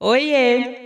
Oiê!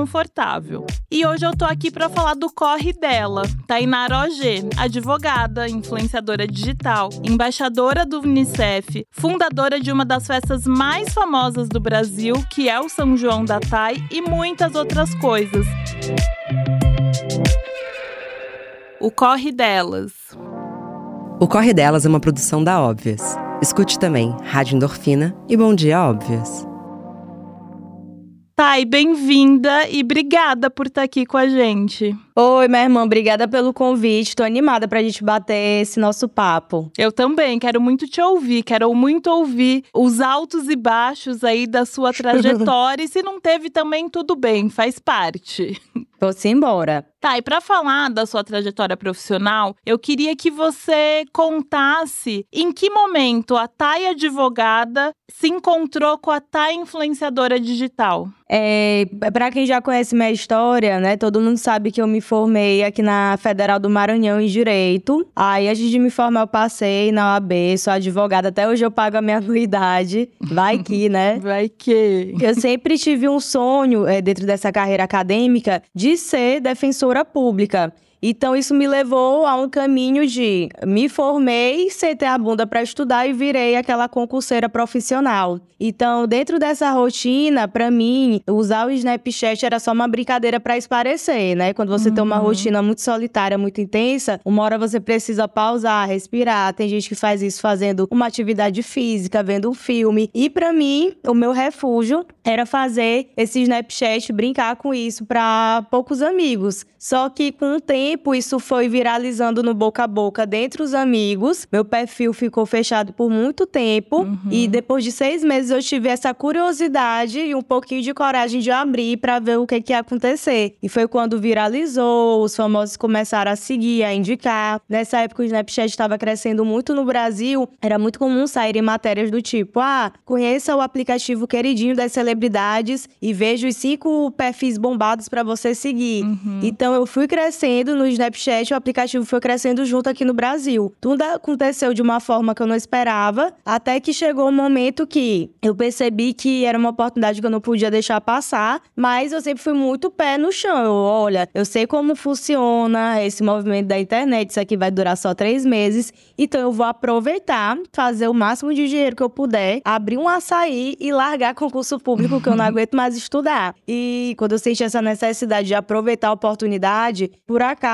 confortável. E hoje eu tô aqui para falar do corre dela, Tainara OG, advogada, influenciadora digital, embaixadora do Unicef, fundadora de uma das festas mais famosas do Brasil, que é o São João da Tai e muitas outras coisas. O corre delas. O Corre Delas é uma produção da Óbvias. Escute também Rádio Endorfina e Bom Dia Óbvias. Thay, bem-vinda e obrigada por estar aqui com a gente. Oi, minha irmã, obrigada pelo convite. Tô animada pra gente bater esse nosso papo. Eu também, quero muito te ouvir, quero muito ouvir os altos e baixos aí da sua trajetória. e se não teve também, tudo bem, faz parte. Vou-se embora. Tá, e para falar da sua trajetória profissional, eu queria que você contasse em que momento a Thay advogada se encontrou com a Thay influenciadora digital. É, para quem já conhece minha história, né, todo mundo sabe que eu me formei aqui na Federal do Maranhão em Direito. Aí, antes de me formar, eu passei na OAB, sou advogada, até hoje eu pago a minha anuidade. Vai que, né? Vai que. Eu sempre tive um sonho, é, dentro dessa carreira acadêmica, de ser defensora pública. Então, isso me levou a um caminho de me formei sem ter a bunda para estudar e virei aquela concurseira profissional. Então, dentro dessa rotina, para mim, usar o Snapchat era só uma brincadeira para esparecer, né? Quando você uhum. tem uma rotina muito solitária, muito intensa, uma hora você precisa pausar, respirar. Tem gente que faz isso fazendo uma atividade física, vendo um filme. E para mim, o meu refúgio era fazer esse Snapchat, brincar com isso para poucos amigos. Só que com o tempo isso foi viralizando no boca a boca dentre os amigos. Meu perfil ficou fechado por muito tempo uhum. e depois de seis meses eu tive essa curiosidade e um pouquinho de coragem de abrir para ver o que, que ia acontecer. E foi quando viralizou, os famosos começaram a seguir, a indicar. Nessa época o Snapchat estava crescendo muito no Brasil, era muito comum saírem matérias do tipo: ah, conheça o aplicativo queridinho das celebridades e veja os cinco perfis bombados para você seguir. Uhum. Então eu fui crescendo no Snapchat, o aplicativo foi crescendo junto aqui no Brasil. Tudo aconteceu de uma forma que eu não esperava, até que chegou um momento que eu percebi que era uma oportunidade que eu não podia deixar passar, mas eu sempre fui muito pé no chão. Eu, olha, eu sei como funciona esse movimento da internet, isso aqui vai durar só três meses, então eu vou aproveitar, fazer o máximo de dinheiro que eu puder, abrir um açaí e largar concurso público que eu não aguento mais estudar. E quando eu senti essa necessidade de aproveitar a oportunidade oportunidade, por acaso,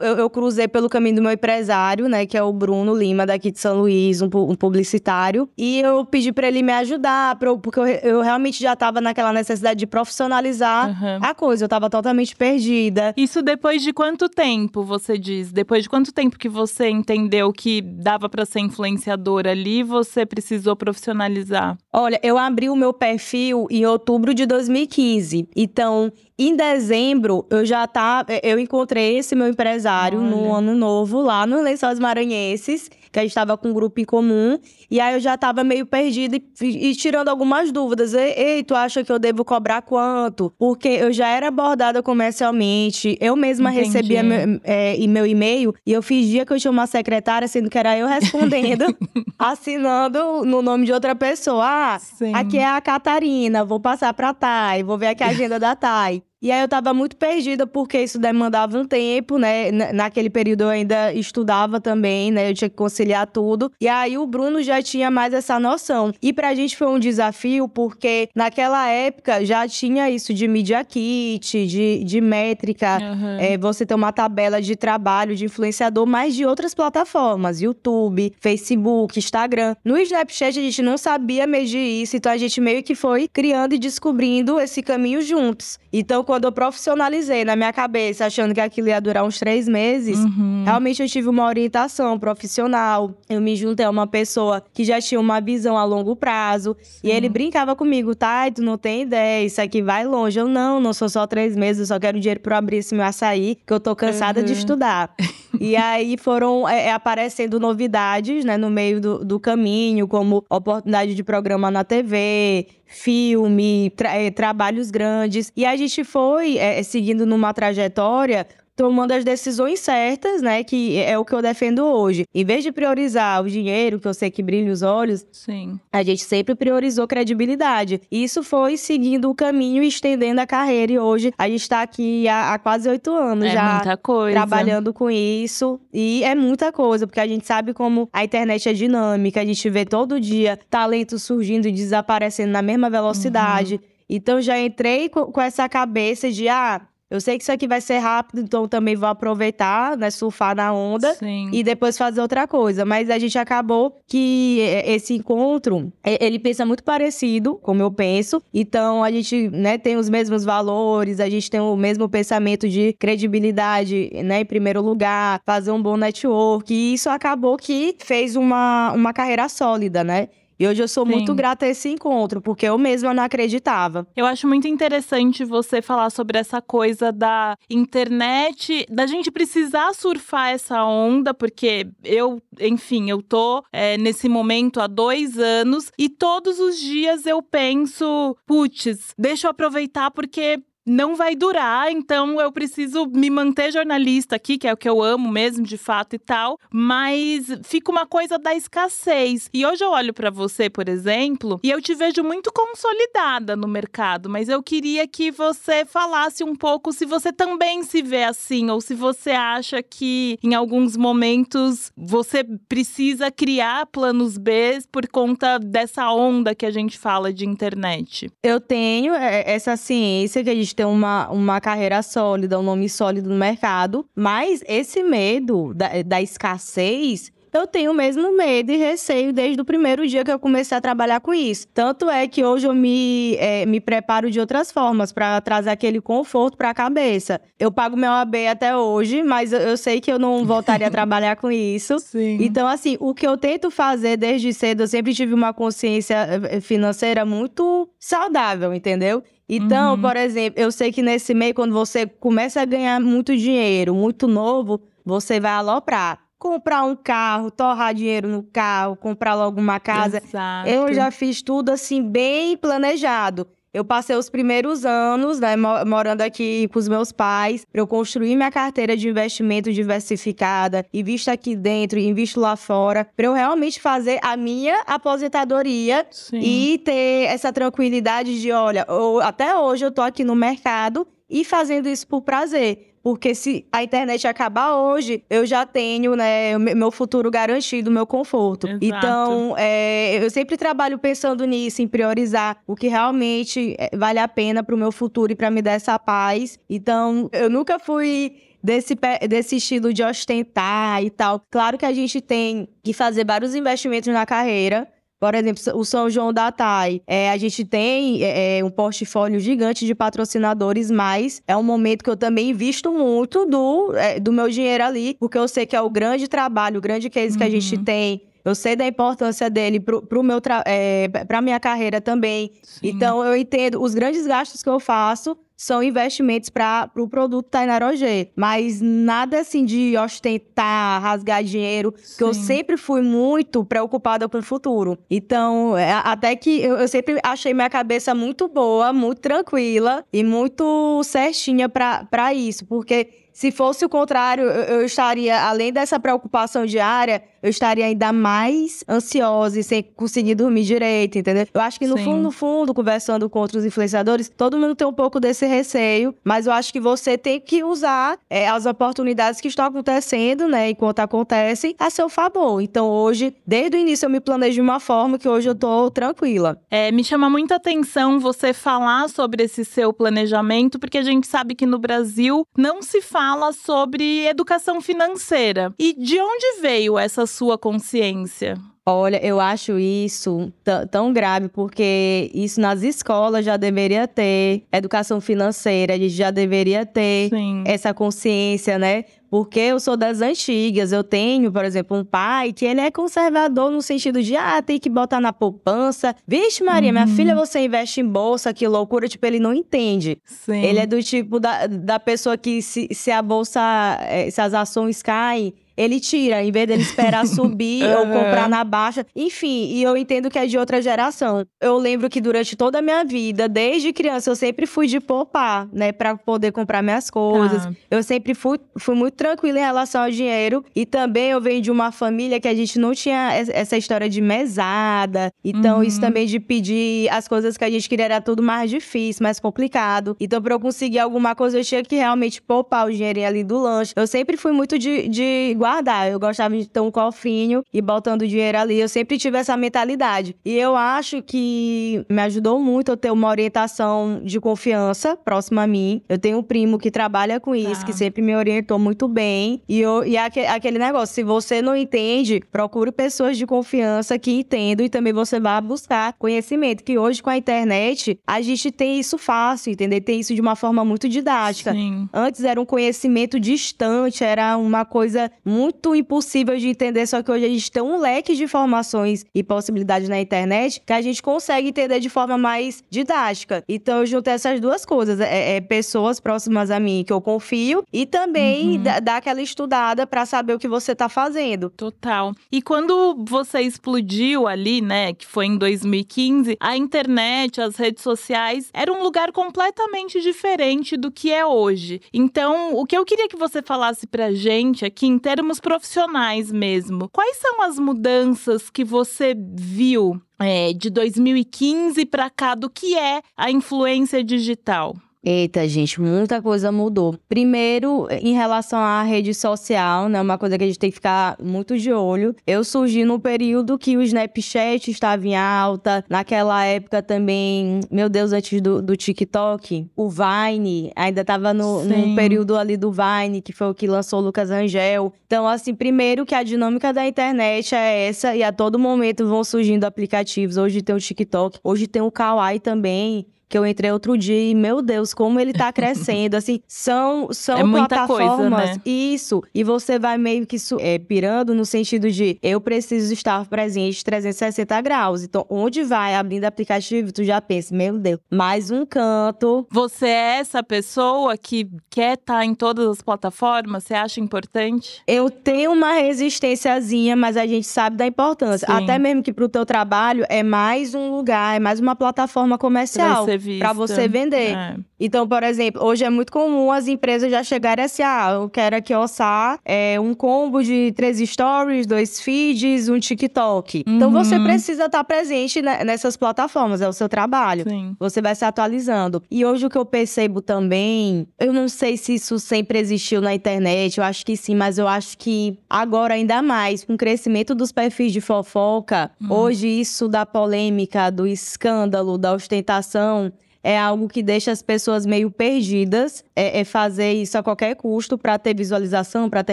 eu, eu, cruzei pelo caminho do meu empresário, né, que é o Bruno Lima, daqui de São Luís, um, um publicitário, e eu pedi para ele me ajudar, pra, porque eu, eu, realmente já tava naquela necessidade de profissionalizar uhum. a coisa, eu tava totalmente perdida. Isso depois de quanto tempo, você diz? Depois de quanto tempo que você entendeu que dava para ser influenciadora ali, você precisou profissionalizar? Olha, eu abri o meu perfil em outubro de 2015. Então, em dezembro, eu já tá, eu encontrei esse meu empresário Olha. no ano novo lá no Lençóis Maranhenses, que a gente estava com um grupo em comum, e aí eu já estava meio perdida e, e, tirando algumas dúvidas. Ei, ei, tu acha que eu devo cobrar quanto? Porque eu já era abordada comercialmente, eu mesma Entendi. recebia meu, é, meu e-mail e eu fingia que eu tinha uma secretária, sendo que era eu respondendo, assinando no nome de outra pessoa. Ah, Sim. aqui é a Catarina, vou passar pra Thay, vou ver aqui a agenda da Thay. E aí eu tava muito perdida porque isso demandava um tempo, né? Naquele período eu ainda estudava também, né? Eu tinha que conciliar tudo. E aí o Bruno já tinha mais essa noção. E pra gente foi um desafio porque naquela época já tinha isso de media kit, de, de métrica, uhum. é, você ter uma tabela de trabalho de influenciador, mas de outras plataformas, YouTube, Facebook, Instagram. No Snapchat a gente não sabia medir isso, então a gente meio que foi criando e descobrindo esse caminho juntos. Então quando eu profissionalizei na minha cabeça, achando que aquilo ia durar uns três meses, Uhum. realmente eu tive uma orientação profissional. Eu me juntei a uma pessoa que já tinha uma visão a longo prazo. E ele brincava comigo, tá? Tu não tem ideia, isso aqui vai longe. Eu, não, não sou só três meses, eu só quero dinheiro pra eu abrir esse meu açaí, que eu tô cansada de Uhum. estudar. e aí foram é, é, aparecendo novidades, né, no meio do, do caminho, como oportunidade de programa na TV, filme, tra- é, trabalhos grandes. E a gente foi é, seguindo numa trajetória tomando as decisões certas, né? Que é o que eu defendo hoje. Em vez de priorizar o dinheiro, que eu sei que brilha os olhos, Sim. a gente sempre priorizou credibilidade. E Isso foi seguindo o caminho e estendendo a carreira. E hoje a gente está aqui há, há quase oito anos É já. muita coisa. Trabalhando com isso. E é muita coisa, porque a gente sabe como a internet é dinâmica, a gente vê todo dia talentos surgindo e desaparecendo na mesma velocidade. Uhum. Então já entrei co- com essa cabeça de, ah, eu sei que isso aqui vai ser rápido, então também vou aproveitar, né, surfar na onda Sim. e depois fazer outra coisa. Mas a gente acabou que eh, esse encontro, eh, ele pensa muito parecido como eu penso. Então a gente, né, tem os mesmos valores, a gente tem o mesmo pensamento de credibilidade, né, em primeiro lugar, fazer um bom network. E isso acabou que fez uma, uma carreira sólida, né? E hoje eu sou Sim. muito grata a esse encontro, porque eu mesma não acreditava. Eu acho muito interessante você falar sobre essa coisa da internet, da gente precisar surfar essa onda, porque eu, enfim, eu tô é, nesse momento há dois anos e todos os dias eu penso, putz, deixa eu aproveitar porque. Não vai durar, então eu preciso me manter jornalista aqui, que é o que eu amo mesmo, de fato e tal. Mas fica uma coisa da escassez. E hoje eu olho pra você, por exemplo, e eu te vejo muito consolidada no mercado, mas eu queria que você falasse um pouco se você também se vê assim, ou se você acha que em alguns momentos você precisa criar planos B por conta dessa onda que a gente fala de internet. Eu tenho é, essa ciência que a gente tem uma, uma carreira sólida, um nome sólido no mercado, mas esse medo da, da escassez. Eu tenho o mesmo medo e receio desde o primeiro dia que eu comecei a trabalhar com isso. Tanto é que hoje eu me, é, me preparo de outras formas para trazer aquele conforto para a cabeça. Eu pago meu AB até hoje, mas eu, eu sei que eu não voltaria a trabalhar com isso. Sim. Então, assim, o que eu tento fazer desde cedo, eu sempre tive uma consciência eh, financeira muito saudável, entendeu? Então, Uhum. por exemplo, eu sei que nesse meio, quando você começa a ganhar muito dinheiro, muito novo, você vai aloprar. Comprar um carro, torrar dinheiro no carro, comprar logo uma casa. Exato. Eu já fiz tudo assim, bem planejado. Eu passei os primeiros anos, né, mo- morando aqui com os meus pais, para eu construir minha carteira de investimento diversificada, invisto aqui dentro, invisto lá fora, para eu realmente fazer a minha aposentadoria Sim. e ter essa tranquilidade de, olha, eu- até hoje eu tô aqui no mercado e fazendo isso por prazer. Porque se a internet acabar hoje, eu já tenho, né, o me- meu futuro garantido, meu conforto. Exato. Então, é, eu sempre trabalho pensando nisso, em priorizar o que realmente é, vale a pena pro meu futuro e para me dar essa paz. Então, eu nunca fui desse, desse estilo de ostentar e tal. Claro que a gente tem que fazer vários investimentos na carreira. Por exemplo, o São João da TAI, é, a gente tem é, é, um portfólio gigante de patrocinadores, mas é um momento que eu também invisto muito do, é, do meu dinheiro ali, porque eu sei que é o grande trabalho, o grande case que a gente Uhum. tem. Eu sei da importância dele pro meu é, minha carreira também. Sim. Então, eu entendo, os grandes gastos que eu faço são investimentos para o produto Tainarogê. Mas nada assim de ostentar, rasgar dinheiro, que eu Sim. sempre fui muito preocupada com o futuro. Então, é, até que eu, eu sempre achei minha cabeça muito boa, muito tranquila e muito certinha para isso. Porque se fosse o contrário, eu, eu estaria, além dessa preocupação diária, eu estaria ainda mais ansiosa e sem conseguir dormir direito, entendeu? Eu acho que no Sim. fundo, no fundo, conversando com outros influenciadores, todo mundo tem um pouco desse receio, mas eu acho que você tem que usar é, as oportunidades que estão acontecendo, né, enquanto acontecem, a seu favor. Então, hoje, desde o início, eu me planejo de uma forma que hoje eu tô tranquila. É, me chama muita atenção você falar sobre esse seu planejamento, porque a gente sabe que no Brasil não se fala sobre educação financeira. E de onde veio essa sua consciência? Olha, eu acho isso tão grave, porque isso nas escolas já deveria ter, educação financeira, a gente já deveria ter Sim. essa consciência, né? Porque eu sou das antigas, eu tenho, por exemplo, um pai que ele é conservador no sentido de, ah, tem que botar na poupança. Vixe, Maria, uhum. minha filha, você investe em bolsa, que loucura. Tipo, ele não entende. Sim. Ele é do tipo da, da pessoa que, se, se a bolsa, eh, se as ações caem, ele tira, em vez dele esperar subir uhum. ou comprar na baixa. Enfim, e eu entendo que é de outra geração. Eu lembro que durante toda a minha vida, desde criança, eu sempre fui de poupar, né, para poder comprar minhas coisas. Ah. Eu sempre fui, fui muito tranquila em relação ao dinheiro. E também eu venho de uma família que a gente não tinha essa história de mesada. Então, uhum. isso também de pedir as coisas que a gente queria era tudo mais difícil, mais complicado. Então, pra eu conseguir alguma coisa, eu tinha que realmente poupar o dinheiro ali do lanche. Eu sempre fui muito de, de guardar. Eu gostava de ter um cofrinho e botando dinheiro ali. Eu sempre tive essa mentalidade. E eu acho que me ajudou muito eu ter uma orientação de confiança próxima a mim. Eu tenho um primo que trabalha com isso, que tá. sempre me orientou muito bem. E, eu, e aquele negócio, se você não entende, procure pessoas de confiança que entendam e também você vai buscar conhecimento. Que hoje, com a internet, a gente tem isso fácil, entender? Tem isso de uma forma muito didática. Sim. Antes era um conhecimento distante, era uma coisa muito muito impossível de entender, só que hoje a gente tem um leque de informações e possibilidades na internet que a gente consegue entender de forma mais didática. Então eu juntei essas duas coisas: é, é pessoas próximas a mim que eu confio e também uhum. dar aquela estudada para saber o que você tá fazendo. Total. E quando você explodiu ali, né, que foi em 2015, a internet, as redes sociais, era um lugar completamente diferente do que é hoje. Então, o que eu queria que você falasse pra gente aqui em termos termos profissionais mesmo, quais são as mudanças que você viu é, de 2015 para cá do que é a influência digital? Eita, gente, muita coisa mudou. Primeiro, em relação à rede social, né? Uma coisa que a gente tem que ficar muito de olho. Eu surgi no período que o Snapchat estava em alta. Naquela época também, meu Deus, antes do, do TikTok, o Vine ainda estava no, no período ali do Vine, que foi o que lançou o Lucas Angel. Então, assim, primeiro que a dinâmica da internet é essa, e a todo momento vão surgindo aplicativos. Hoje tem o TikTok, hoje tem o Kawaii também que eu entrei outro dia e, meu Deus, como ele tá crescendo. assim, são, são é plataformas. Coisa, né? Isso. E você vai meio que é, pirando no sentido de eu preciso estar presente 360 graus. Então, onde vai abrindo aplicativo, tu já pensa, meu Deus, mais um canto. Você é essa pessoa que quer estar tá em todas as plataformas? Você acha importante? Eu tenho uma resistênciazinha, mas a gente sabe da importância. Sim. Até mesmo que pro teu trabalho é mais um lugar, é mais uma plataforma comercial. Você para você vender. É. Então, por exemplo, hoje é muito comum as empresas já chegarem assim: ah, eu quero aqui orçar é, um combo de três stories, dois feeds, um TikTok. Uhum. Então, você uhum. precisa estar presente nessas plataformas, é o seu trabalho. Sim. Você vai se atualizando. E hoje o que eu percebo também, eu não sei se isso sempre existiu na internet, eu acho que sim, mas eu acho que agora ainda mais, com o crescimento dos perfis de fofoca, uhum. hoje isso da polêmica, do escândalo, da ostentação, é algo que deixa as pessoas meio perdidas. É, é fazer isso a qualquer custo para ter visualização, para ter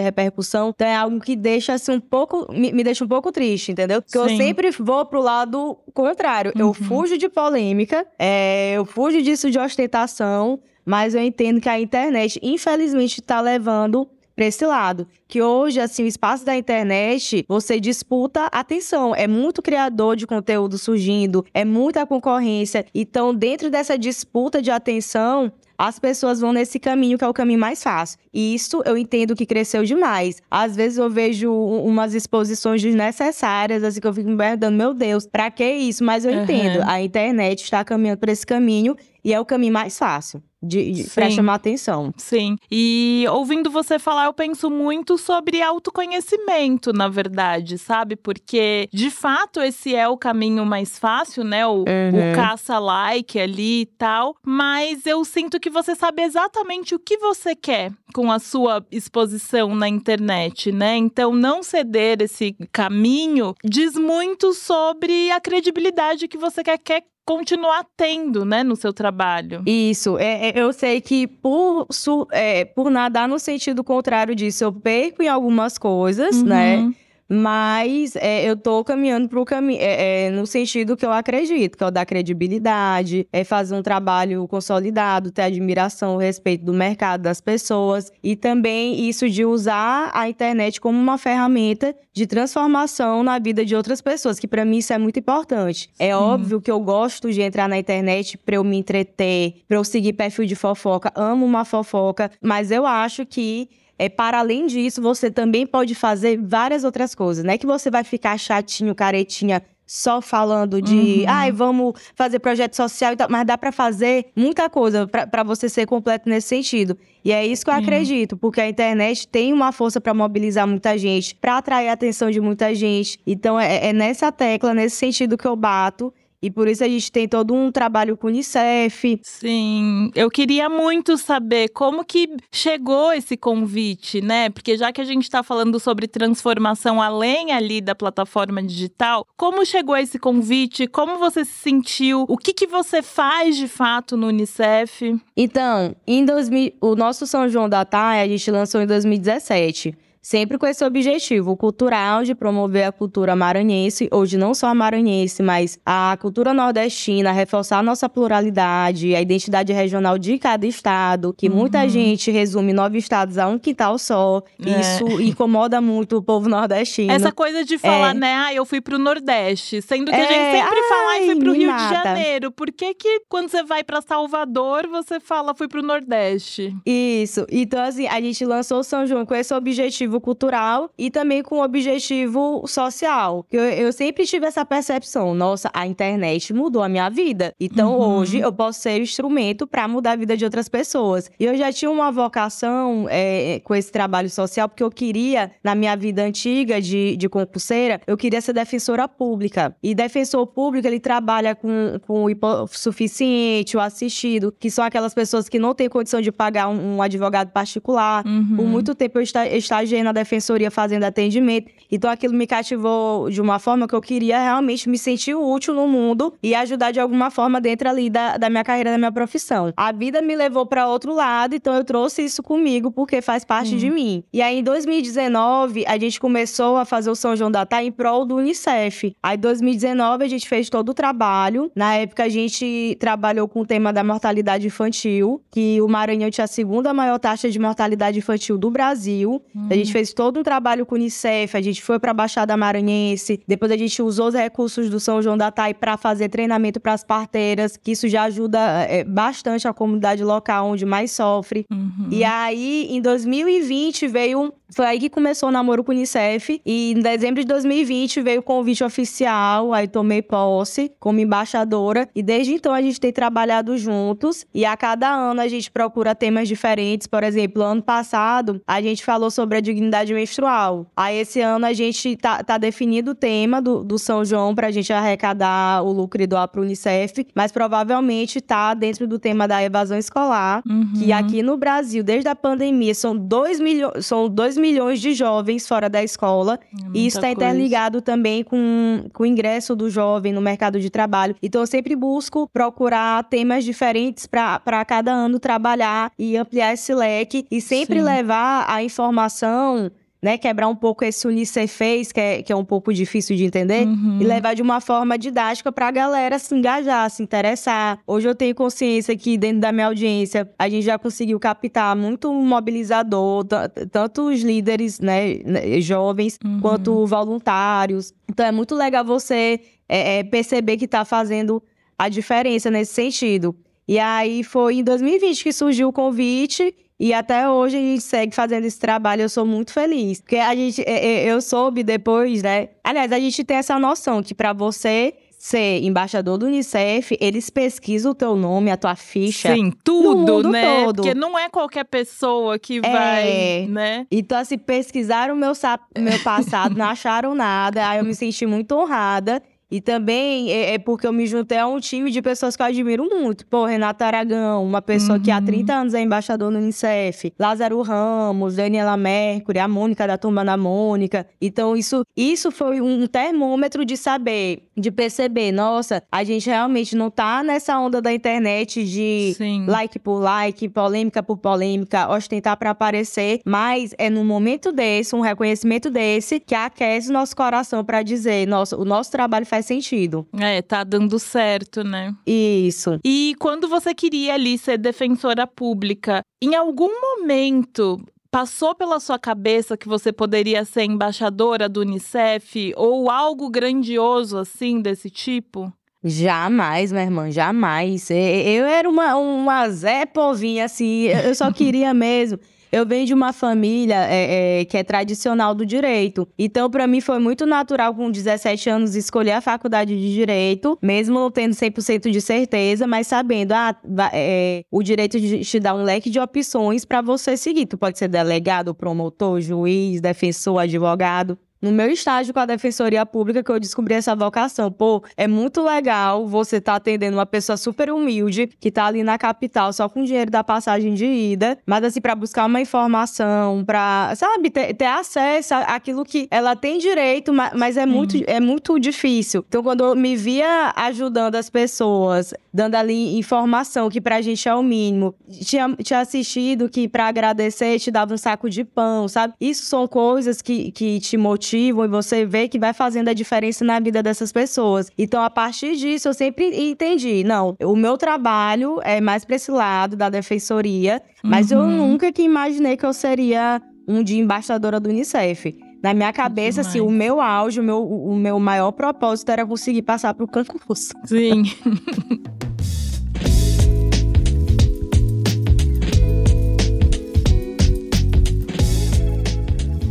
repercussão. Então é algo que deixa assim um pouco. Me, me deixa um pouco triste, entendeu? Porque Sim. eu sempre vou pro lado contrário. Uhum. Eu fujo de polêmica, é, eu fujo disso de ostentação. Mas eu entendo que a internet, infelizmente, está levando para esse lado. Que hoje, assim, o espaço da internet, você disputa atenção. É muito criador de conteúdo surgindo, é muita concorrência. Então, dentro dessa disputa de atenção, as pessoas vão nesse caminho que é o caminho mais fácil. E isso eu entendo que cresceu demais. Às vezes eu vejo umas exposições desnecessárias, assim, que eu fico me perguntando, meu Deus, pra que isso? Mas eu uhum. entendo. A internet está caminhando por esse caminho e é o caminho mais fácil de, de para chamar atenção. Sim. E ouvindo você falar, eu penso muito sobre autoconhecimento, na verdade, sabe? Porque de fato esse é o caminho mais fácil, né? O, uhum. o caça-like ali e tal. Mas eu sinto que você sabe exatamente o que você quer com a sua exposição na internet, né? Então não ceder esse caminho diz muito sobre a credibilidade que você quer, quer continuar tendo, né, no seu trabalho. Isso. É, é, eu sei que por, su, é, por nadar no sentido contrário disso, eu perco em algumas coisas, né? uhum. né? Mas é, eu tô caminhando pro caminho, é, é, no sentido que eu acredito, que é o da credibilidade, é fazer um trabalho consolidado, ter admiração, respeito do mercado, das pessoas, e também isso de usar a internet como uma ferramenta de transformação na vida de outras pessoas, que para mim isso é muito importante. É óbvio que eu gosto de entrar na internet para eu me entreter, para eu seguir perfil de fofoca, amo uma fofoca, mas eu acho que é, para além disso, você também pode fazer várias outras coisas. Não é que você vai ficar chatinho, caretinha, só falando de, uhum. ai, vamos fazer projeto social e tal, mas dá para fazer muita coisa para você ser completo nesse sentido. E é isso que eu uhum. acredito, porque a internet tem uma força para mobilizar muita gente, para atrair a atenção de muita gente. Então é, é nessa tecla, nesse sentido que eu bato. E por isso a gente tem todo um trabalho com o Unicef. Sim, eu queria muito saber como que chegou esse convite, né? Porque já que a gente está falando sobre transformação além ali da plataforma digital, como chegou esse convite? Como você se sentiu? O que, que você faz de fato no Unicef? Então, em 2000, o nosso São João da Taia a gente lançou em 2017 sempre com esse objetivo cultural de promover a cultura maranhense, hoje não só a maranhense, mas a cultura nordestina, reforçar a nossa pluralidade, a identidade regional de cada estado, que uhum. muita gente resume nove estados a um quintal só. É. Isso incomoda muito o povo nordestino. Essa coisa de falar, é. né, ah, eu fui pro Nordeste, sendo que é. a gente sempre Ai, fala, ah, fui pro Rio mata. de Janeiro. Por que que quando você vai para Salvador, você fala, fui pro Nordeste? Isso. Então, assim, a gente lançou São João com esse objetivo objetivo cultural e também com objetivo social. Eu, eu sempre tive essa percepção, nossa, a internet mudou a minha vida. Então uhum. hoje eu posso ser instrumento para mudar a vida de outras pessoas. E eu já tinha uma vocação é, com esse trabalho social, porque eu queria, na minha vida antiga de, de concurseira, eu queria ser defensora pública. E defensor público, ele trabalha com, com o suficiente, o assistido, que são aquelas pessoas que não têm condição de pagar um, um advogado particular. Uhum. Por muito tempo eu estagiei na defensoria fazendo atendimento. Então aquilo me cativou de uma forma que eu queria realmente me sentir útil no mundo e ajudar de alguma forma dentro ali da, da minha carreira, da minha profissão. A vida me levou para outro lado, então eu trouxe isso comigo porque faz parte hum. de mim. E aí em 2019 a gente começou a fazer o São João da Tá em prol do UNICEF. Aí em 2019 a gente fez todo o trabalho. Na época a gente trabalhou com o tema da mortalidade infantil, que o Maranhão tinha a segunda maior taxa de mortalidade infantil do Brasil. Hum. A gente fez todo um trabalho com o Unicef, a gente foi para a Baixada Maranhense, depois a gente usou os recursos do São João da Tai para fazer treinamento para as parteiras, que isso já ajuda é, bastante a comunidade local onde mais sofre. Uhum. E aí, em 2020, veio foi aí que começou o namoro com o Unicef. E em dezembro de 2020 veio o convite oficial, aí tomei posse como embaixadora. E desde então a gente tem trabalhado juntos. E a cada ano a gente procura temas diferentes. Por exemplo, ano passado a gente falou sobre a dignidade menstrual. Aí esse ano a gente tá, tá definindo o tema do, do São João pra gente arrecadar o lucro e doar pro Unicef. Mas provavelmente tá dentro do tema da evasão escolar. Uhum. Que aqui no Brasil, desde a pandemia, são 2 milhões. São 2 milhões de jovens fora da escola. É e isso está interligado também com, com o ingresso do jovem no mercado de trabalho. Então, eu sempre busco procurar temas diferentes para cada ano trabalhar e ampliar esse leque e sempre Sim. levar a informação né, quebrar um pouco esse unicefês, que é, que é um pouco difícil de entender, uhum. e levar de uma forma didática para a galera se engajar, se interessar. Hoje eu tenho consciência que dentro da minha audiência a gente já conseguiu captar muito mobilizador, tanto os líderes, né, né, jovens, uhum. quanto voluntários. Então é muito legal você é, é, perceber que está fazendo a diferença nesse sentido. E aí foi em 2020 que surgiu o convite e até hoje a gente segue fazendo esse trabalho, eu sou muito feliz. Porque a gente, é, é, eu soube depois, né? Aliás, a gente tem essa noção que para você ser embaixador do Unicef, eles pesquisam o teu nome, a tua ficha. Sim, tudo, né? Todo. Porque não é qualquer pessoa que é. vai, né? Então, assim, pesquisaram o meu, meu passado, não acharam nada. Aí eu me senti muito honrada. E também é, é, porque eu me juntei a um time de pessoas que eu admiro muito. Pô, Renato Aragão, uma pessoa uhum. que há 30 uhum. anos é embaixador no Unicef. Lázaro Ramos, Daniela Mercury, a Mônica da Turma da Mônica. Então, isso, isso foi um termômetro de saber, de perceber, nossa, a gente realmente não tá nessa onda da internet de Sim. like por like, polêmica por polêmica, ostentar para aparecer, mas é num momento desse, um reconhecimento desse, que aquece nosso coração para dizer, nossa, o nosso trabalho faz sentido. É, tá dando certo, né? Isso. E quando você queria ali ser defensora pública, em algum momento passou pela sua cabeça que você poderia ser embaixadora do Unicef ou algo grandioso assim desse tipo? Jamais, minha irmã, jamais. Eu era uma, uma Zé Povinha, assim, eu só queria mesmo eu venho de uma família é, é, que é tradicional do direito. Então, para mim, foi muito natural, com 17 anos, escolher a faculdade de direito, mesmo não tendo 100% de certeza, mas sabendo, ah, é, o direito te dá um leque de opções para você seguir. Tu pode ser delegado, promotor, juiz, defensor, advogado no meu estágio com a Defensoria Pública que eu descobri essa vocação. Pô, é muito legal você estar tá atendendo uma pessoa super humilde que tá ali na capital só com dinheiro da passagem de ida, mas assim para buscar uma informação, para, sabe, ter, ter acesso àquilo que ela tem direito, mas, mas é muito é muito difícil. Então quando eu me via ajudando as pessoas, dando ali informação que pra gente é o mínimo, tinha, tinha assistido que para agradecer te dava um saco de pão, sabe? Isso são coisas que, que te motivam e você vê que vai fazendo a diferença na vida dessas pessoas. Então, a partir disso, eu sempre entendi, não, o meu trabalho é mais para esse lado da defensoria, mas uhum. eu nunca que imaginei que eu seria um dia embaixadora do Unicef. Na minha cabeça, assim, o meu auge, o meu, o meu maior propósito era conseguir passar para o concurso. Sim.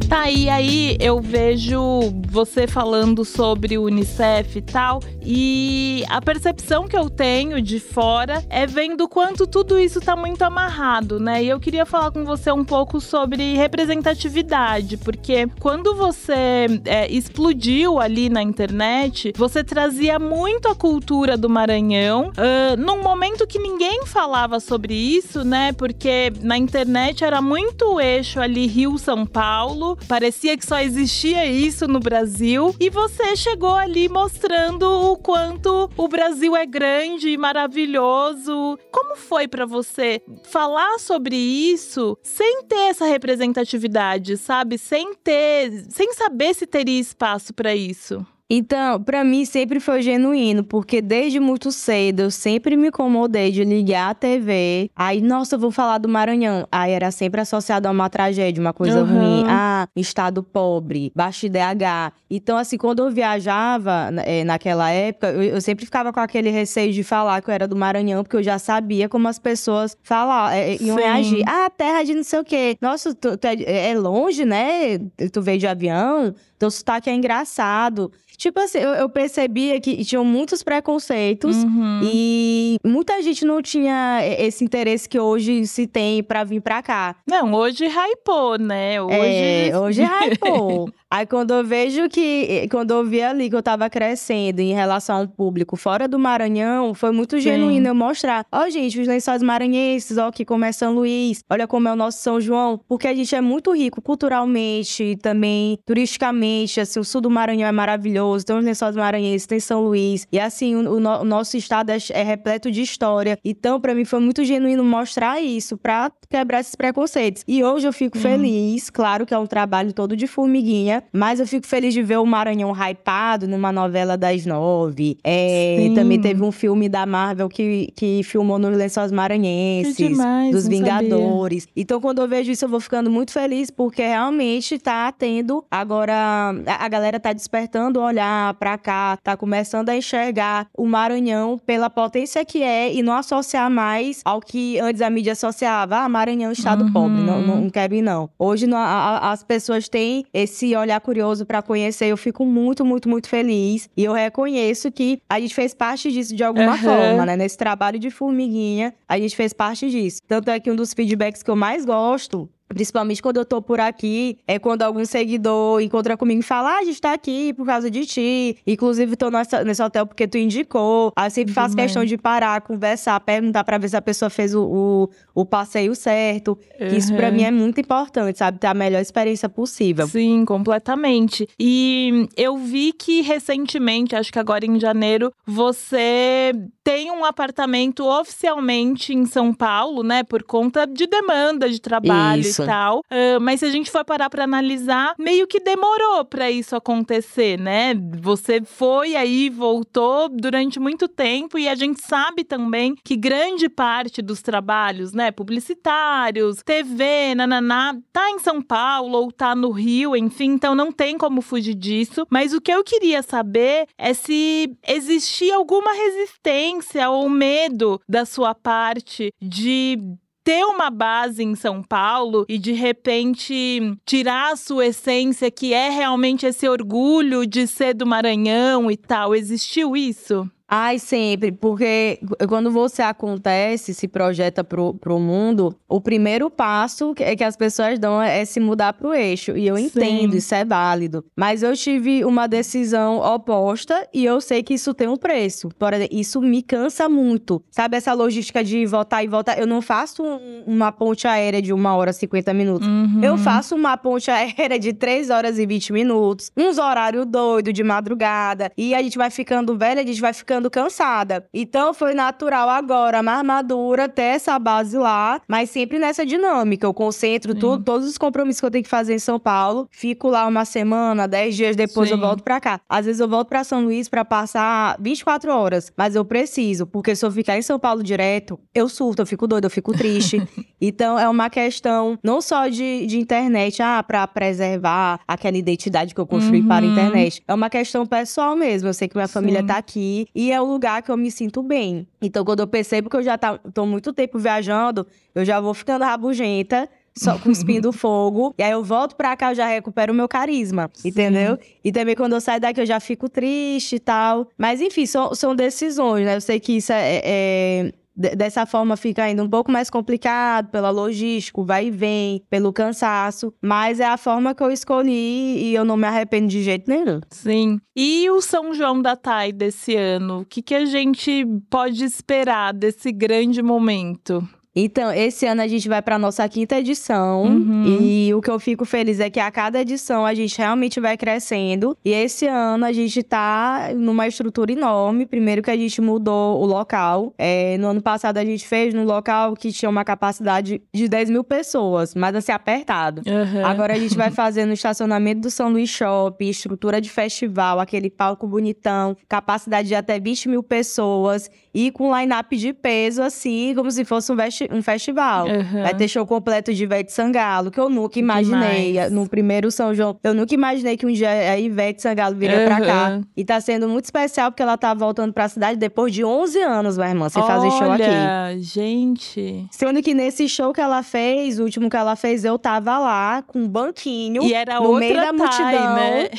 Tá, e aí eu vejo você falando sobre o Unicef e tal, e a percepção que eu tenho de fora é vendo quanto tudo isso tá muito amarrado, né? E eu queria falar com você um pouco sobre representatividade, porque quando você é, explodiu ali na internet, você trazia muito a cultura do Maranhão, uh, num momento que ninguém falava sobre isso, né? Porque na internet era muito eixo ali Rio-São Paulo, parecia que só existia isso no Brasil, e você chegou ali mostrando o quanto o Brasil é grande e maravilhoso. Como foi para você falar sobre isso sem ter essa representatividade, sabe? Sem ter, sem saber se teria espaço para isso? Então, para mim sempre foi genuíno, porque desde muito cedo eu sempre me incomodei de ligar a TV. Aí, nossa, eu vou falar do Maranhão. Aí era sempre associado a uma tragédia, uma coisa uhum. ruim. Ah, estado pobre, baixo IDH. Então, assim, quando eu viajava é, naquela época, eu, eu, sempre ficava com aquele receio de falar que eu era do Maranhão, porque eu já sabia como as pessoas falar, é, iam Sim. reagir. Ah, terra de não sei o quê. Nossa, tu, tu é, é longe, né? Tu veio de avião, teu sotaque é engraçado. Tipo assim, eu, eu percebia que tinham muitos preconceitos uhum. e muita gente não tinha esse interesse que hoje se tem para vir pra cá. Não, hoje hypou, né? Hoje, é, hoje hypou. Aí quando eu vejo que, quando eu vi ali que eu tava crescendo em relação ao público fora do Maranhão, foi muito genuíno Sim. eu mostrar. Ó, oh, gente, os lençóis maranhenses, ó, que como é São Luís, olha como é o nosso São João. Porque a gente é muito rico culturalmente, também turisticamente, assim, o sul do Maranhão é maravilhoso, tem os lençóis maranhenses, tem São Luís. E assim, o, o, o nosso estado é, é, repleto de história. Então, para mim, foi muito genuíno mostrar isso, pra quebrar esses preconceitos. E hoje eu fico hum. feliz, claro que é um trabalho todo de formiguinha, mas eu fico feliz de ver o Maranhão hypado numa novela das nove. É, também teve um filme da Marvel que, que filmou nos Lençóis Maranhenses, demais, dos Vingadores. Sabia. Então, quando eu vejo isso, eu vou ficando muito feliz, porque realmente tá tendo. Agora, a, a galera tá despertando o olhar pra cá, tá começando a enxergar o Maranhão pela potência que é e não associar mais ao que antes a mídia associava. Ah, Maranhão, estado uhum. pobre. Não, não, não quer vir, não. Hoje, não, a, a, as pessoas têm esse olhar curioso para conhecer. Eu fico muito, muito, muito feliz. E eu reconheço que a gente fez parte disso de alguma uhum. forma, né? Nesse trabalho de formiguinha, a gente fez parte disso. Tanto é que um dos feedbacks que eu mais gosto Principalmente quando eu tô por aqui, é quando algum seguidor encontra comigo e fala: Ah, a gente tá aqui por causa de ti. Inclusive, tô nessa, nesse hotel porque tu indicou. Aí sempre faço questão de parar, conversar, perguntar pra ver se a pessoa fez o, o, o passeio certo. Uhum. Que isso pra mim é muito importante, sabe? Ter a melhor experiência possível. Sim, completamente. E eu vi que recentemente, acho que agora em janeiro, você tem um apartamento oficialmente em São Paulo, né? Por conta de demanda de trabalho isso. E tal. Uh, mas se a gente for parar para analisar, meio que demorou para isso acontecer, né? Você foi aí, voltou durante muito tempo e a gente sabe também que grande parte dos trabalhos, né? Publicitários, TV, nananá, tá em São Paulo ou tá no Rio, enfim, então não tem como fugir disso. Mas o que eu queria saber é se existia alguma resistência resistência ou medo da sua parte de ter uma base em São Paulo e de repente tirar a sua essência, que é realmente esse orgulho de ser do Maranhão e tal. Existiu isso? Ai, sempre, porque quando você acontece, se projeta pro, pro mundo, o primeiro passo que, que as pessoas dão é, se mudar pro eixo. E eu Sim. entendo, isso é válido. Mas eu tive uma decisão oposta e eu sei que isso tem um preço. Por exemplo, isso me cansa muito. Sabe essa logística de voltar e voltar? Eu não faço um, uma ponte aérea de uma hora e 50 minutos. Uhum. Eu faço uma ponte aérea de 3 horas e 20 minutos. Uns horários doidos de madrugada. E a gente vai ficando velha, a gente vai ficando ficando cansada. Então foi natural agora, mais madura, ter essa base lá, mas sempre nessa dinâmica. Eu concentro tudo, todos os compromissos que eu tenho que fazer em São Paulo, fico lá uma semana, dez dias depois Sim. eu volto pra cá. Às vezes eu volto pra São Luís para passar 24 horas, mas eu preciso, porque se eu ficar em São Paulo direto, eu surto, eu fico doida, eu fico triste. então é uma questão não só de, de internet, ah, pra preservar aquela identidade que eu construí uhum. para a internet. É uma questão pessoal mesmo. Eu sei que minha Sim. família tá aqui e é o lugar que eu me sinto bem. Então, quando eu percebo que eu já tá, tô muito tempo viajando, eu já vou ficando rabugenta, só cuspindo fogo. E aí eu volto pra cá, eu já recupero o meu carisma, Sim. entendeu? E também quando eu saio daqui, eu já fico triste e tal. Mas enfim, são, são decisões, né? Eu sei que isso é, é dessa forma fica ainda um pouco mais complicado pela logística, vai e vem, pelo cansaço, mas é a forma que eu escolhi e eu não me arrependo de jeito nenhum. Sim. E o São João da Tai desse ano? O que, que a gente pode esperar desse grande momento? Então, esse ano a gente vai para nossa quinta edição. Uhum. E o que eu fico feliz é que a cada edição a gente realmente vai crescendo. E esse ano a gente tá numa estrutura enorme. Primeiro que a gente mudou o local. É, no ano passado a gente fez num local que tinha uma capacidade de 10 mil pessoas, mas assim, apertado. Uhum. Agora a gente vai fazer no estacionamento do São Luís Shopping, estrutura de festival, aquele palco bonitão, capacidade de até 20 mil pessoas. E com line-up de peso, assim, como se fosse um um festival. Uhum. Vai ter show completo de Ivete Sangalo, que eu nunca imaginei. Demais. No primeiro São João, eu nunca imaginei que um dia a Ivete Sangalo viria uhum. pra cá. E tá sendo muito especial porque ela tá voltando pra cidade depois de 11 anos, minha irmã, sem Olha, fazer show aqui. gente. Sendo que nesse show que ela fez, o último que ela fez, eu tava lá com um banquinho. E era no outra meio da multidão. né?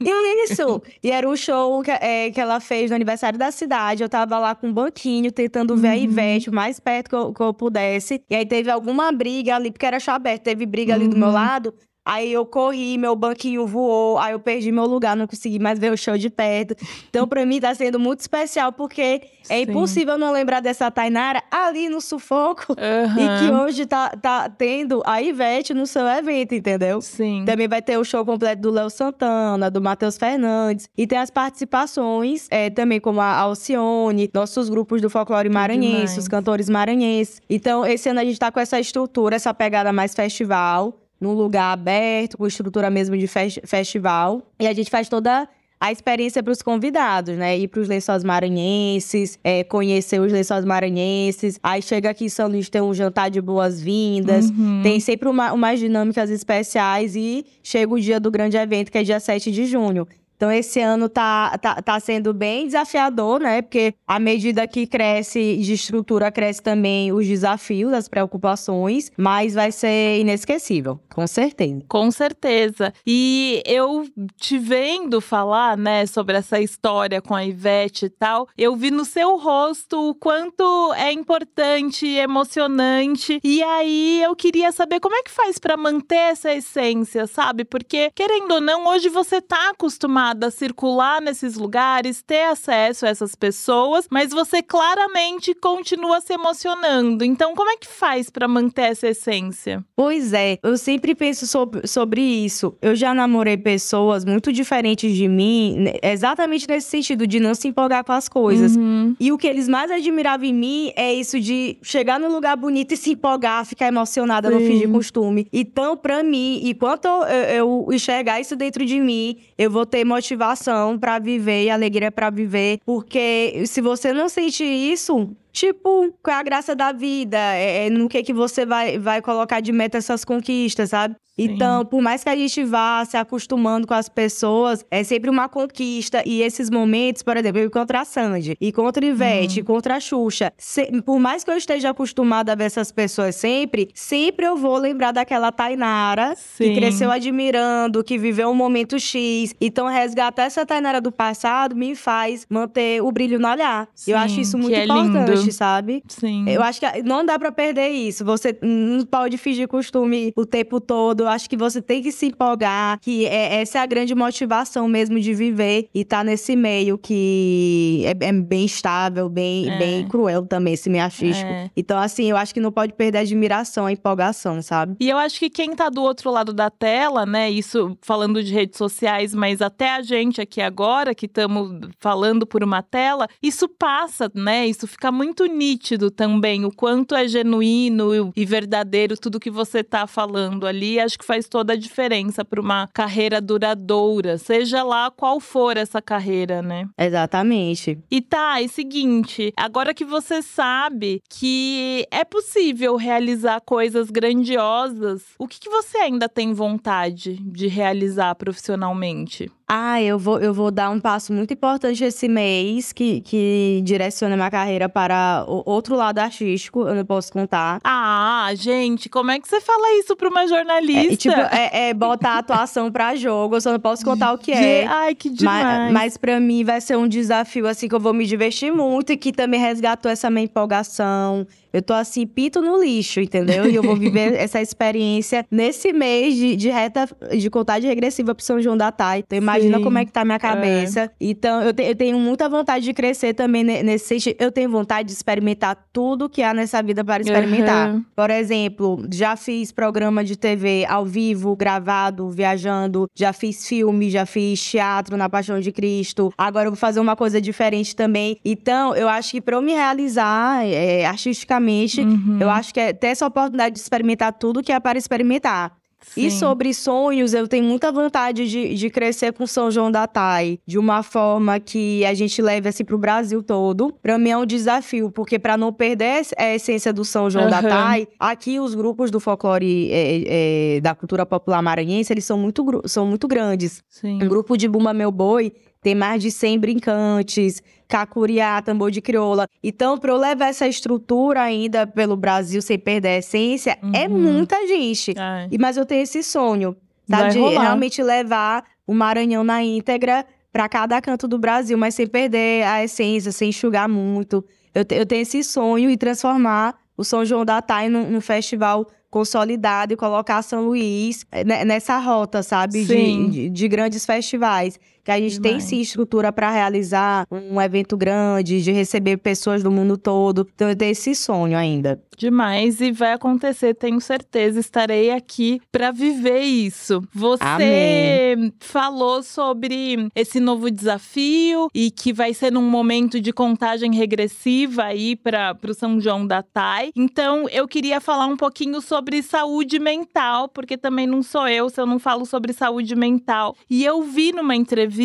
E isso. e era um show que, é, que ela fez no aniversário da cidade. Eu tava lá com um banquinho, tentando ver uhum. a Ivete o mais perto que eu, que eu, pudesse. E aí teve alguma briga ali, porque era show aberto. Teve briga uhum. ali do meu uhum. lado. Aí eu corri, meu banquinho voou, aí eu perdi meu lugar, não consegui mais ver o show de perto. Então, pra mim, tá sendo muito especial, porque é Sim. impossível não lembrar dessa Tainara ali no sufoco. Uhum. E que hoje tá, tá tendo a Ivete no seu evento, entendeu? Sim. Também vai ter o show completo do Léo Santana, do Matheus Fernandes. E tem as participações, é, também como a Alcione, nossos grupos do folclore maranhense, os cantores maranhenses. Então, esse ano a gente tá com essa estrutura, essa pegada mais festival num lugar aberto, com estrutura mesmo de fest festival. E a gente faz toda a experiência para os convidados, né? Ir para os lençóis maranhenses, é, conhecer os lençóis maranhenses. Aí chega aqui em São Luís, tem um jantar de boas-vindas. Uhum. Tem sempre uma, umas dinâmicas especiais e chega o dia do grande evento, que é dia 7 de junho. Então, esse ano tá, tá, tá sendo bem desafiador, né? Porque à medida que cresce de estrutura, cresce também os desafios, as preocupações, mas vai ser inesquecível, com certeza. Com certeza. E eu te vendo falar, né, sobre essa história com a Ivete e tal, eu vi no seu rosto o quanto é importante, emocionante. E aí eu queria saber como é que faz para manter essa essência, sabe? Porque, querendo ou não, hoje você tá acostumado circular nesses lugares, ter acesso a essas pessoas, mas você claramente continua se emocionando. Então, como é que faz para manter essa essência? Pois é, eu sempre penso sobre, sobre isso. Eu já namorei pessoas muito diferentes de mim, né, exatamente nesse sentido de não se empolgar com as coisas. Uhum. E o que eles mais admiravam em mim é isso de chegar num lugar bonito e se empolgar, ficar emocionada, Sim. não fingir costume. Então, para mim, enquanto eu, eu enxergar isso dentro de mim, eu vou ter motivação para viver e alegria para viver, porque se você não sente isso, Tipo, qual é a graça da vida? É, é, no que que você vai, vai colocar de meta essas conquistas, sabe? Sim. Então, por mais que a gente vá se acostumando com as pessoas, é sempre uma conquista. E esses momentos, por exemplo, eu contra a Sandy, e contra a Ivete, uhum. contra a Xuxa. Se, por mais que eu esteja acostumada a ver essas pessoas sempre, sempre eu vou lembrar daquela Tainara Sim. que cresceu admirando, que viveu um momento X. Então, resgatar essa Tainara do passado me faz manter o brilho no olhar. Sim, eu acho isso muito é importante, lindo. Sabe? Sim. Eu acho que não dá para perder isso. Você não pode fingir costume o tempo todo eu acho que você tem que se empolgar, que é, essa é a grande motivação mesmo de viver e estar tá nesse meio que é, é, bem estável, bem, é. bem cruel também, esse meio artístico. É. Então, assim, eu acho que não pode perder a admiração, a empolgação, sabe? E eu acho que quem tá do outro lado da tela, né, isso falando de redes sociais, mas até a gente aqui agora, que estamos falando por uma tela, isso passa, né? Isso fica muito nítido também, o quanto é genuíno e verdadeiro tudo que você tá falando ali. Acho que faz toda a diferença para uma carreira duradoura, seja lá qual for essa carreira, né? Exatamente. E tá, é seguinte, agora que você sabe que é possível realizar coisas grandiosas, o que, que você ainda tem vontade de realizar profissionalmente? Ah, eu vou, eu vou dar um passo muito importante esse mês que, que direciona minha carreira para o outro lado artístico, eu não posso contar. Ah, gente, como é que você fala isso para uma jornalista? É, tipo, é, é botar a atuação para jogo, eu só não posso contar o que é. Ai, que demais. Mas, mas para mim vai ser um desafio, assim, que eu vou me divertir muito e que também resgatou essa minha empolgação. Eu tô assim, pito no lixo, entendeu? E eu vou viver essa experiência nesse mês de, de reta de contagem regressiva pro São João da Tai. Então, imagina Sim. como é que tá a minha cabeça. É. Então, eu, te, eu, tenho muita vontade de crescer também nesse sentido. Eu tenho vontade de experimentar tudo que há nessa vida para experimentar. Uhum. Por exemplo, já fiz programa de TV ao vivo, gravado, viajando. Já fiz filme, já fiz teatro na Paixão de Cristo. Agora eu vou fazer uma coisa diferente também. Então, eu acho que para eu me realizar é, artisticamente, Uhum. Eu acho que é ter essa oportunidade de experimentar tudo que é para experimentar. Sim. E sobre sonhos, eu tenho muita vontade de, de crescer com São João da Tai, de uma forma que a gente leve assim pro Brasil todo. Para mim é um desafio, porque para não perder a essência do São João uhum. da Tai, aqui os grupos do folclore é, é, da cultura popular maranhense, eles são muito, são muito grandes. Sim. Um grupo de Bumba Meu Boi tem mais de 100 brincantes, cacuriá, tambor de crioula. Então, para eu levar essa estrutura ainda pelo Brasil sem perder a essência, é uhum. é muita gente. É. Mas eu tenho esse sonho, tá? Vai de rolar. realmente levar o Maranhão na íntegra para cada canto do Brasil, mas sem perder a essência, sem enxugar muito. Eu, eu tenho esse sonho e transformar o São João da Tai num, num festival consolidado e colocar São Luís eh, nessa rota, sabe? De, de, de, grandes festivais que a gente Demais. tem sim estrutura para realizar um evento grande, de receber pessoas do mundo todo. Então eu tenho esse sonho ainda. Demais e vai acontecer, tenho certeza. Estarei aqui para viver isso. Você Amém. falou sobre esse novo desafio e que vai ser num momento de contagem regressiva aí para o São João da Tai. Então eu queria falar um pouquinho sobre sobre saúde mental, porque também não sou eu se eu não falo sobre saúde mental. E eu vi numa entrevista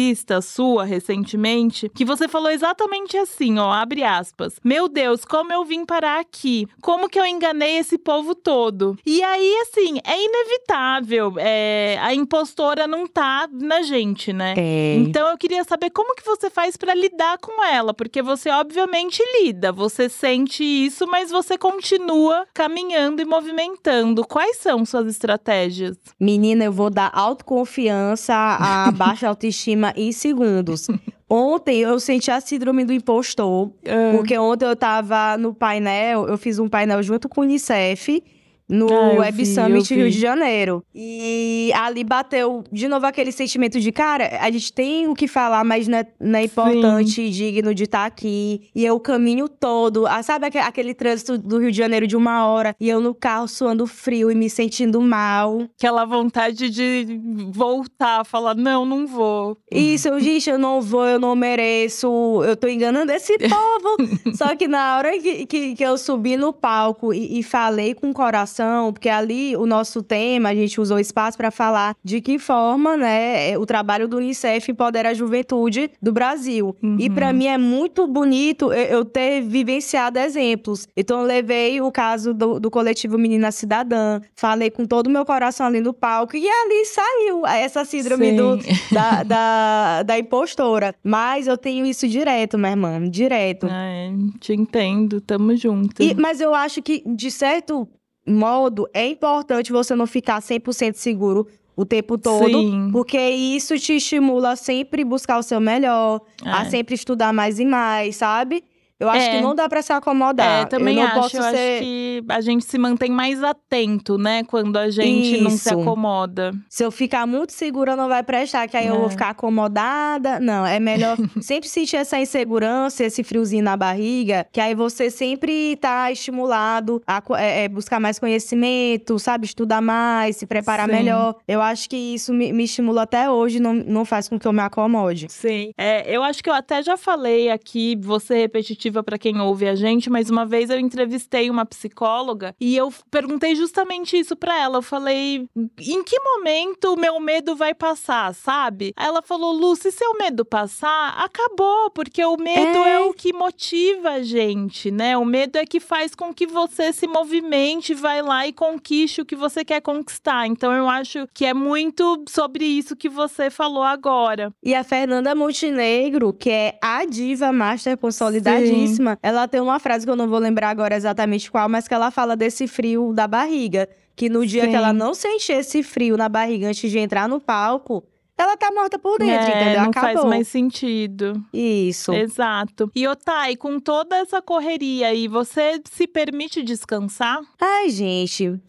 sua recentemente que você falou exatamente assim, ó, abre aspas. Meu Deus, como eu vim parar aqui? Como que eu enganei esse povo todo? E aí, assim, é inevitável. É, a impostora não tá na gente, né? É. Então eu queria saber como que você faz para lidar com ela, porque você obviamente lida, você sente isso, mas você continua caminhando e movimentando. Quais são suas estratégias? Menina, eu vou dar autoconfiança a baixa autoestima em segundos. Ontem eu senti a síndrome do impostor, porque ontem eu tava no painel, eu fiz um painel junto com o Unicef no Ah, Web vi, Summit. Rio de Janeiro. E ali bateu de novo aquele sentimento de, cara, a gente tem o que falar, mas não é, não é importante, digno de estar aqui. E eu o caminho todo, ah, sabe aque- aquele trânsito do Rio de Janeiro de uma hora, e eu no carro suando frio e me sentindo mal. Aquela vontade de voltar, falar: não, não vou. Isso, eu, gente, eu não vou, eu não mereço, eu tô enganando esse povo. Só que na hora que, que, que eu subi no palco e, e falei com o coração, porque ali o nosso tema, a gente usou espaço para falar de que forma, né, o trabalho do Unicef empodera a juventude do Brasil. E Uhum. para mim é muito bonito eu, ter vivenciado exemplos. Então eu levei o caso do, do coletivo Menina Cidadã, falei com todo o meu coração ali no palco e ali saiu essa síndrome do, da, da, da impostora. Mas eu tenho isso direto, minha irmã, direto. É, te entendo, tamo junto. E- mas eu acho que, de certo modo, é importante você não ficar 100% seguro o tempo todo. Sim. Porque isso te estimula a sempre buscar o seu melhor, a É. sempre estudar mais e mais, sabe? Eu acho É. que não dá pra se acomodar. É, também eu não acho. posso eu ser. acho que a gente se mantém mais atento, né? Quando a gente não se Isso. acomoda. Se eu ficar muito segura, não vai prestar, que aí eu vou É. ficar acomodada. Não, é melhor sempre sentir essa insegurança, esse friozinho na barriga, que aí você sempre tá estimulado a é, é, buscar mais conhecimento, sabe? Estudar mais, se preparar Sim. melhor. Eu acho que isso me, me estimula até hoje, não, não faz com que eu me acomode. Sim. É, eu acho que eu até já falei aqui, vou ser repetitiva pra quem ouve a gente, mas uma vez eu entrevistei uma psicóloga e eu perguntei justamente isso pra ela. Eu falei: em que momento o meu medo vai passar, sabe? Ela falou: Lu, se seu medo passar, acabou, porque o medo é, É. o que motiva a gente, né? O medo é que faz com que você se movimente, vai lá e conquiste o que você quer conquistar. Então eu acho que é muito sobre isso que você falou agora. E a Fernanda Montenegro, que é a diva master consolidadíssima, ela tem uma frase que eu não vou lembrar agora exatamente qual, mas que ela fala desse frio da barriga. Que no dia Sim. que ela não sentir esse frio na barriga antes de entrar no palco, ela tá morta por dentro, É, entendeu? não Acabou. faz mais sentido. Isso. Exato. E Otai, com toda essa correria aí, você se permite descansar? Ai, gente, eu,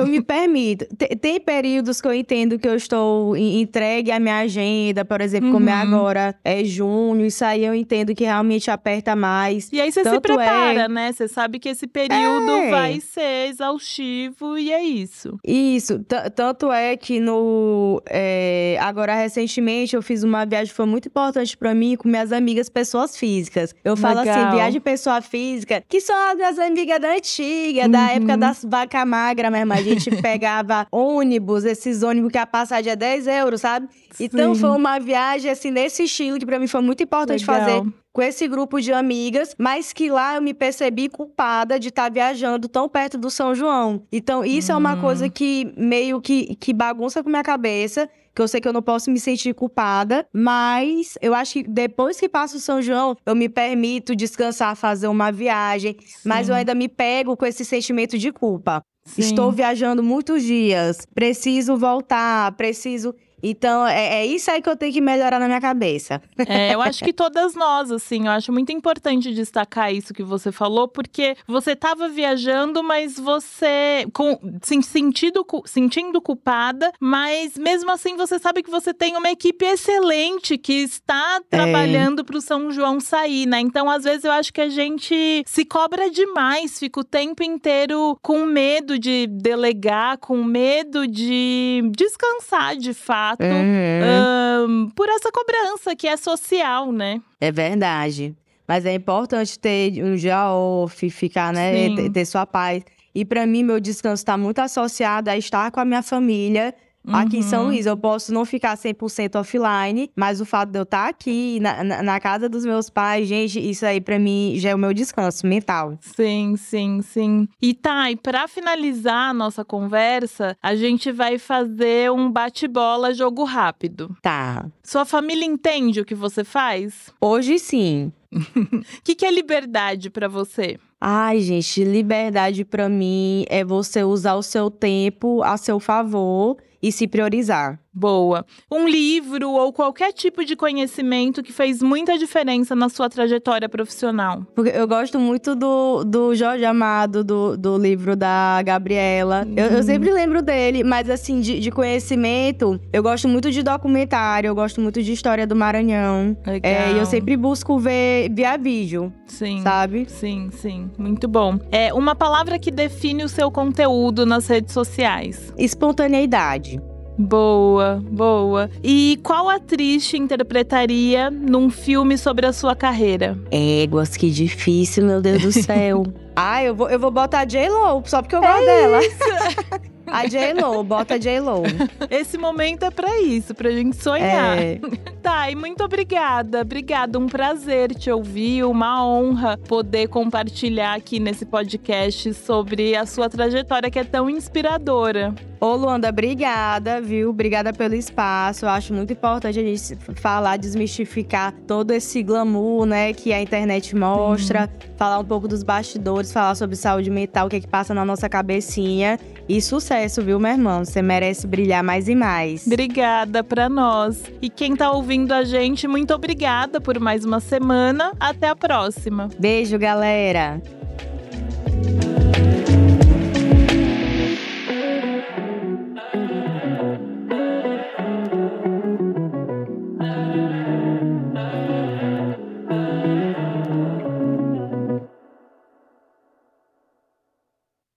eu me permito. Te- Tem períodos que eu entendo que eu estou entregue à minha agenda, por exemplo, como é Uhum. agora, é junho, isso aí eu entendo que realmente aperta mais. E aí você se Tanto prepara, é- né? Você sabe que esse período É. vai ser exaustivo e é isso. Isso, tanto é que no é, agora recentemente eu fiz uma viagem que foi muito importante pra mim com minhas amigas pessoas físicas. Eu falo assim, viagem pessoa física, que são as minhas amigas da antiga, da Uhum. época das vaca magra mesmo. A gente pegava ônibus, esses ônibus que a passagem é 10 euros, sabe? Então Sim. foi uma viagem assim nesse estilo que pra mim foi muito importante Legal. fazer com esse grupo de amigas, mas que lá eu me percebi culpada de estar viajando tão perto do São João. Então, isso é uma Hum. coisa que meio que, que bagunça com minha cabeça. Que eu sei que eu não posso me sentir culpada, mas eu acho que depois que passa o São João, eu me permito descansar, fazer uma viagem, mas eu Sim. ainda me pego com esse sentimento de culpa. Sim. Estou viajando muitos dias, preciso voltar, preciso. Então, é, é isso aí que eu tenho que melhorar na minha cabeça. É, eu acho que todas nós, assim, eu acho muito importante destacar isso que você falou, porque você estava viajando, mas você com sim, sentido, sentindo culpada, mas mesmo assim você sabe que você tem uma equipe excelente que está trabalhando para o São João sair, né? Então, às vezes eu acho que a gente se cobra demais, fica o tempo inteiro com medo de delegar, com medo de descansar de fato. Ahn, por essa cobrança que é social, né? É verdade. Mas é importante ter um dia off, ficar, né? Ter, ter sua paz. E para mim, meu descanso está muito associado a estar com a minha família Aqui em São Uhum. Luís, eu posso não ficar 100% offline, mas o fato de eu estar aqui na, na, na casa dos meus pais, gente, isso aí pra mim já é o meu descanso mental. Sim, sim, sim. E tá, e pra finalizar a nossa conversa, a gente vai fazer um bate-bola jogo rápido. Tá. Sua família entende o que você faz? Hoje sim. O que, que é liberdade pra você? Ai, gente, liberdade pra mim é você usar o seu tempo a seu favor e se priorizar. Boa. Um livro ou qualquer tipo de conhecimento que fez muita diferença na sua trajetória profissional. Porque eu gosto muito do, do Jorge Amado, do, do livro da Gabriela. Eu, eu Uhum. sempre lembro dele, mas assim, de, de conhecimento, eu gosto muito de documentário, eu gosto muito de história do Maranhão. Legal. É, e eu sempre busco ver via vídeo, Sim. sabe? Sim, sim. Muito bom. É uma palavra que define o seu conteúdo nas redes sociais. Espontaneidade. Boa, boa. E qual atriz te interpretaria num filme sobre a sua carreira? Éguas, que difícil, meu Deus do céu. ah, eu vou, eu vou botar a J-Lo, só porque eu gosto dela. a J-Lo, bota a J-Lo. Esse momento é pra isso, pra gente sonhar. É. Tá, e muito obrigada. Obrigada, um prazer te ouvir, uma honra poder compartilhar aqui nesse podcast sobre a sua trajetória que é tão inspiradora. Ô, Luanda, obrigada, viu? Obrigada pelo espaço. Eu acho muito importante a gente falar, desmistificar todo esse glamour, né, que a internet mostra. Falar um pouco dos bastidores, falar sobre saúde mental, o que é que passa na nossa cabecinha. E sucesso, viu, meu irmão? Você merece brilhar mais e mais. Obrigada para nós. E quem tá ouvindo a gente, muito obrigada por mais uma semana. Até a próxima. Beijo, galera.